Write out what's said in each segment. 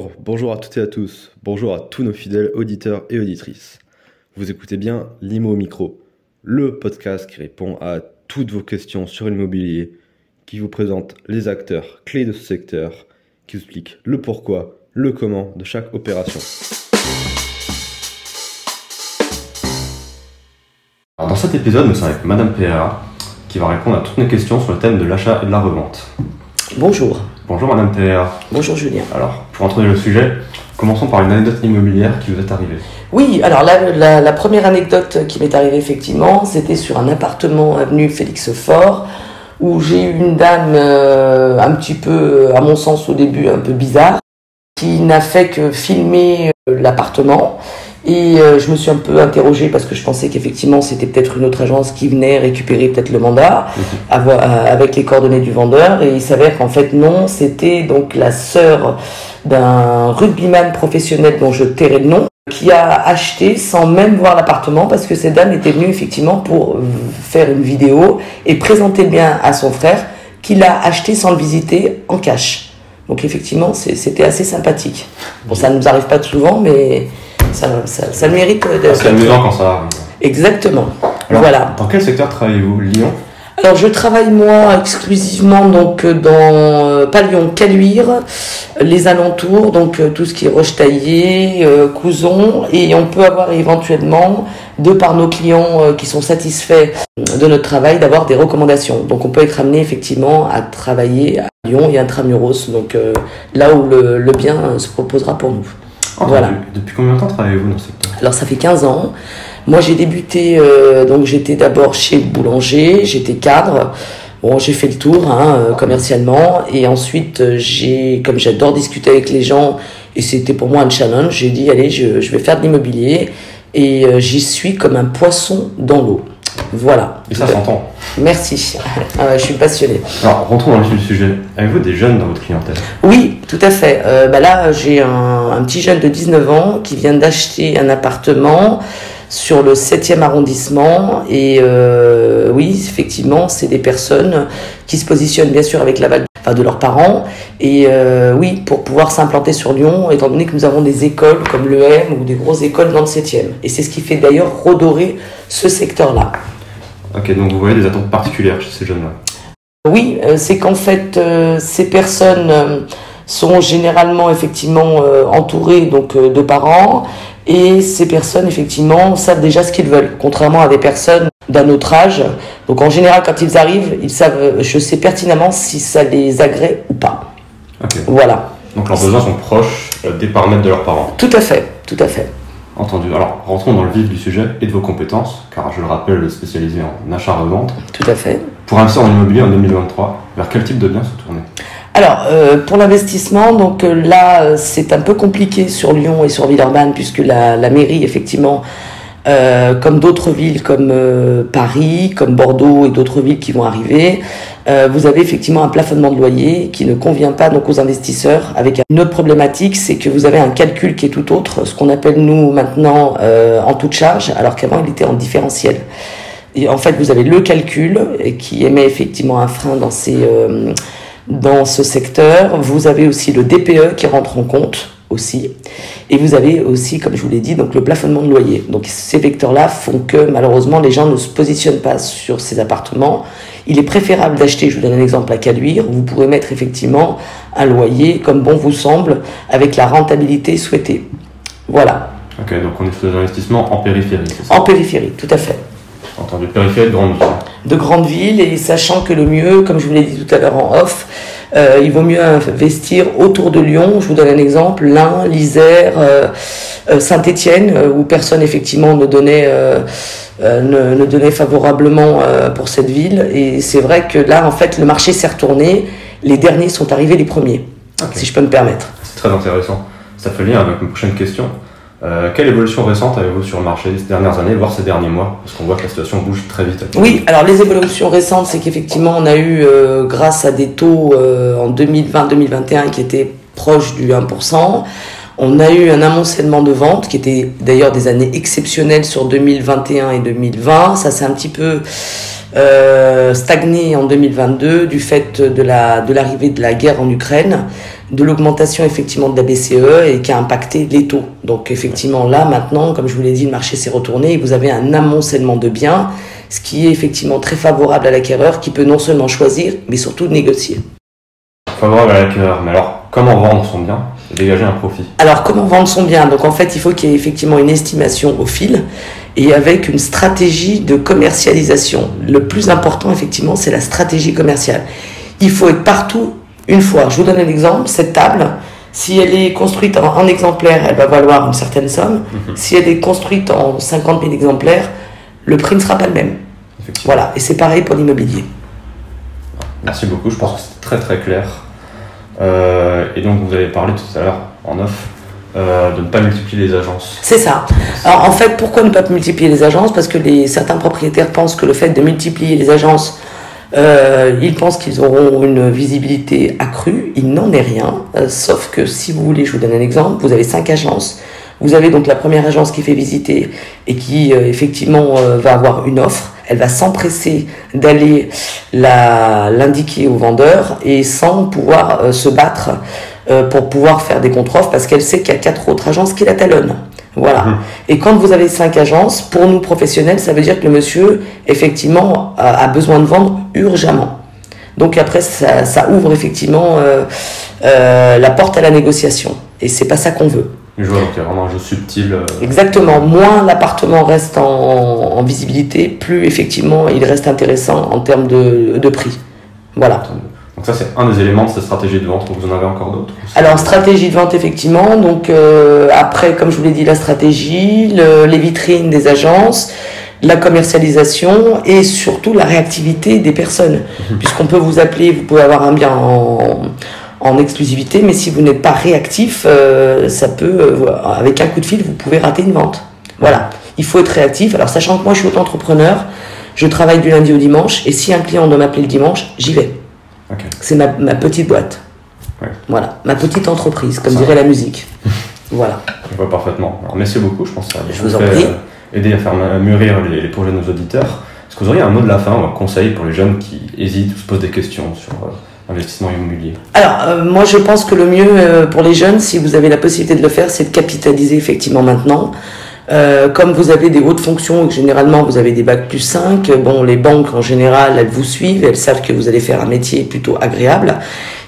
Bonjour, bonjour à toutes et à tous, bonjour à tous nos fidèles auditeurs et auditrices. Vous écoutez bien Limo Micro, le podcast qui répond à toutes vos questions sur l'immobilier, qui vous présente les acteurs clés de ce secteur, qui vous explique le pourquoi, le comment de chaque opération. dans cet épisode, nous sommes avec Madame PRA qui va répondre à toutes nos questions sur le thème de l'achat et de la revente. Bonjour. Bonjour Madame PRA. Bonjour Julien. Alors, pour introduire le sujet, commençons par une anecdote immobilière qui vous est arrivée. Oui, alors la, la- première anecdote qui m'est arrivée effectivement, c'était sur un appartement avenue Félix Faure, où j'ai eu une dame euh, un petit peu, à mon sens au début, un peu bizarre, qui n'a fait que filmer euh, l'appartement. Et euh, je me suis un peu interrogée parce que je pensais qu'effectivement c'était peut-être une autre agence qui venait récupérer peut-être le mandat avoir- euh, avec les coordonnées du vendeur. Et il s'avère qu'en fait non, c'était donc la sœur d'un rugbyman professionnel dont je tairai le nom qui a acheté sans même voir l'appartement parce que cette dame était venue effectivement pour faire une vidéo et présenter le bien à son frère qui l'a acheté sans le visiter en cash. Donc effectivement, c'était assez sympathique. Bon, ça ne nous arrive pas souvent, mais ça, ça, ça le mérite de... C'est amusant quand ça arrive. Exactement. Alors, voilà. Dans quel secteur travaillez-vous Lyon Alors je travaille moi exclusivement donc euh, dans euh, pas Lyon, Caluire, les alentours, donc euh, tout ce qui est Roche-Taillé, euh, Couzon, et on peut avoir éventuellement, de par nos clients euh, qui sont satisfaits de notre travail, d'avoir des recommandations. Donc on peut être amené effectivement à travailler à Lyon et à Intramuros, donc là où le, le bien se proposera pour nous. Entendu. Voilà. Depuis combien de temps travaillez-vous dans ce secteur Alors ça fait 15 ans. Moi j'ai débuté, euh, donc j'étais d'abord chez le boulanger, j'étais cadre. Bon, j'ai fait le tour hein, euh, commercialement et ensuite euh, j'ai, comme j'adore discuter avec les gens et c'était pour moi un challenge, j'ai dit allez je, je vais faire de l'immobilier et j'y suis comme un poisson dans l'eau. Voilà. Et ça s'entend. Merci. Ah je suis passionnée. Alors, rentrons dans le sujet. Avez-vous des jeunes dans votre clientèle? Oui, tout à fait. Euh, bah là, j'ai un, un petit jeune de 19 ans qui vient d'acheter un appartement sur le 7e arrondissement. Et euh, oui, effectivement, c'est des personnes qui se positionnent bien sûr avec l'aval enfin, de leurs parents. Et euh, oui, pour pouvoir s'implanter sur Lyon, étant donné que nous avons des écoles comme l'EM ou des grosses écoles dans le 7e. Et c'est ce qui fait d'ailleurs redorer ce secteur-là. Ok, donc vous voyez des attentes particulières chez ces jeunes-là. Oui, euh, c'est qu'en fait, euh, ces personnes euh, sont généralement effectivement entourées donc de parents et ces personnes effectivement savent déjà ce qu'ils veulent, contrairement à des personnes d'un autre âge. Donc en général, quand ils arrivent, ils savent, je sais pertinemment si ça les agrée ou pas. Ok. Voilà, Donc leurs besoins sont proches des paramètres de leurs parents. tout à fait, tout à fait. Entendu. Alors, rentrons dans le vif du sujet et de vos compétences, car je le rappelle, spécialisé en achat-revente. Tout à fait. Pour investir en immobilier en 2023, vers quel type de bien se tourner? Alors, euh, pour l'investissement, donc euh, là, euh, c'est un peu compliqué sur Lyon et sur Villeurbanne, puisque la, la mairie, effectivement, euh, comme d'autres villes comme euh, Paris, comme Bordeaux et d'autres villes qui vont arriver, euh, vous avez effectivement un plafonnement de loyer qui ne convient pas donc aux investisseurs. Avec une autre problématique, c'est que vous avez un calcul qui est tout autre, ce qu'on appelle nous maintenant euh, en toute charge, alors qu'avant il était en différentiel. Et en fait, vous avez le calcul qui émet effectivement un frein dans ces euh, dans ce secteur. Vous avez aussi le DPE qui rentre en compte aussi. Et vous avez aussi, comme je vous l'ai dit, donc le plafonnement de loyer. Donc ces vecteurs-là font que malheureusement les gens ne se positionnent pas sur ces appartements. Il est préférable d'acheter, je vous donne un exemple à Caluire, vous pourrez mettre effectivement un loyer comme bon vous semble, avec la rentabilité souhaitée. Voilà, Ok, donc on est sur des investissements en périphérie, c'est ça? En périphérie, tout à fait. Entendu. Périphérie de grande ville. de grandes villes et sachant que le mieux, comme je vous l'ai dit tout à l'heure en off, euh, il vaut mieux investir autour de Lyon. Je vous donne un exemple, l'Ain, l'Isère, euh, euh, Saint-Étienne, où personne effectivement ne donnait, ne, ne donnait favorablement pour cette ville. Et c'est vrai que là, en fait, le marché s'est retourné. Les derniers sont arrivés les premiers, si je peux me permettre. C'est très intéressant. Ça fait lien avec ma prochaine question. Euh, quelle évolution récente avez-vous sur le marché ces dernières années, voire ces derniers mois? Parce qu'on voit que la situation bouge très vite. Oui, alors les évolutions récentes, c'est qu'effectivement, on a eu, euh, grâce à des taux euh, en 2020-2021 qui étaient proches du 1%, on a eu un amoncellement de ventes qui était d'ailleurs des années exceptionnelles sur 2021 et 2020. Ça s'est un petit peu stagné en 2022 du fait de la de l'arrivée de la guerre en Ukraine. De l'augmentation effectivement de la BCE et qui a impacté les taux. Donc effectivement là maintenant, comme je vous l'ai dit, le marché s'est retourné et vous avez un amoncellement de biens, ce qui est effectivement très favorable à l'acquéreur qui peut non seulement choisir mais surtout négocier. Favorable à l'acquéreur, mais alors comment vendre son bien dégager un profit? Alors comment vendre son bien? Donc en fait il faut qu'il y ait effectivement une estimation au fil et avec une stratégie de commercialisation. Le plus important effectivement c'est la stratégie commerciale. Il faut être partout une fois. Je vous donne un exemple, cette table, si elle est construite en un exemplaire, elle va valoir une certaine somme. Mhm. Si elle est construite en 50 000 exemplaires, le prix ne sera pas le même. Voilà, et c'est pareil pour l'immobilier. Merci beaucoup, je pense que c'est très très clair. Euh, et donc vous avez parlé tout à l'heure en off euh, de ne pas multiplier les agences. C'est ça. Alors en fait, pourquoi ne pas multiplier les agences? Parce que les, certains propriétaires pensent que le fait de multiplier les agences euh, ils pensent qu'ils auront une visibilité accrue. Il n'en est rien. Euh, sauf que si vous voulez, je vous donne un exemple. Vous avez cinq agences. Vous avez donc la première agence qui fait visiter et qui euh, effectivement va avoir une offre. Elle va s'empresser d'aller l'indiquer au vendeur et sans pouvoir se battre pour pouvoir faire des contre-offres parce qu'elle sait qu'il y a quatre autres agences qui la talonnent. Voilà. Mhm. Et quand vous avez cinq agences, pour nous professionnels, ça veut dire que le monsieur, effectivement, a, besoin de vendre urgemment. Donc après, ça, ouvre effectivement euh, euh, la porte à la négociation. Et c'est pas ça qu'on veut. Je vois, donc il y a vraiment un jeu subtil. Euh. Exactement. Moins l'appartement reste en, visibilité, plus effectivement il reste intéressant en termes de, de prix. Voilà. Donc ça, c'est un des éléments de cette stratégie de vente. Vous en avez encore d'autres Alors, stratégie de vente, effectivement. Donc, euh, après, comme je vous l'ai dit, la stratégie, les vitrines des agences, la commercialisation et surtout la réactivité des personnes. Mhm. Puisqu'on peut vous appeler, vous pouvez avoir un bien en, exclusivité, mais si vous n'êtes pas réactif, euh, ça peut, euh, avec un coup de fil, vous pouvez rater une vente. Voilà. Il faut être réactif. Alors, sachant que moi, je suis auto-entrepreneur, je travaille du lundi au dimanche, et si un client doit m'appeler le dimanche, j'y vais. C'est ma, petite boîte. Voilà, ma petite entreprise, comme dirait la musique. voilà. Je vois parfaitement. Alors, merci beaucoup, je pense que ça je vous en prie. Euh, aider à faire mûrir les, projets de nos auditeurs. Est-ce que vous auriez un mot de la fin ou un conseil pour les jeunes qui hésitent ou se posent des questions sur euh, l'investissement immobilier? Alors, euh, moi je pense que le mieux pour les jeunes, si vous avez la possibilité de le faire, c'est de capitaliser effectivement maintenant. Euh, comme vous avez des hautes fonctions et généralement vous avez des bacs plus 5, bon, les banques en général, elles vous suivent, elles savent que vous allez faire un métier plutôt agréable.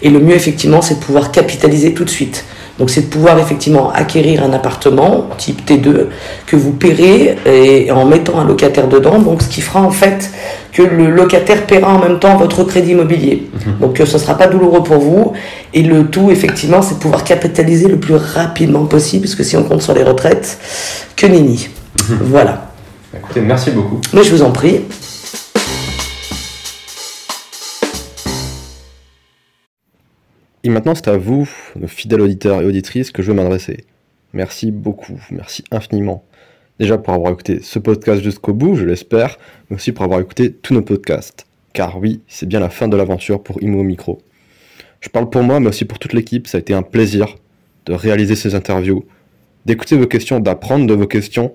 Et le mieux, effectivement, c'est de pouvoir capitaliser tout de suite. Donc c'est de pouvoir effectivement acquérir un appartement type T2 que vous paierez et en mettant un locataire dedans, donc ce qui fera en fait que le locataire paiera en même temps votre crédit immobilier. Mhm. Donc ce ne sera pas douloureux pour vous et le tout effectivement c'est de pouvoir capitaliser le plus rapidement possible parce que si on compte sur les retraites, que nini. Mhm. Voilà. Écoutez, merci beaucoup. Mais je vous en prie. Et maintenant, c'est à vous, nos fidèles auditeurs et auditrices, que je veux m'adresser. Merci beaucoup, merci infiniment. Déjà pour avoir écouté ce podcast jusqu'au bout, je l'espère, mais aussi pour avoir écouté tous nos podcasts. Car oui, c'est bien la fin de l'aventure pour Imo Micro. Je parle pour moi, mais aussi pour toute l'équipe, ça a été un plaisir de réaliser ces interviews, d'écouter vos questions, d'apprendre de vos questions,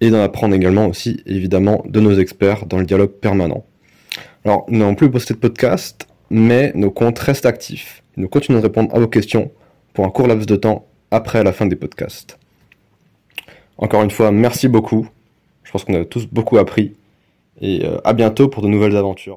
et d'en apprendre également aussi, évidemment, de nos experts dans le dialogue permanent. Alors, nous n'avons plus posté de podcast, mais nos comptes restent actifs. Nous continuons de répondre à vos questions pour un court laps de temps après la fin des podcasts. Encore une fois, merci beaucoup. Je pense qu'on a tous beaucoup appris. Et euh, à bientôt pour de nouvelles aventures.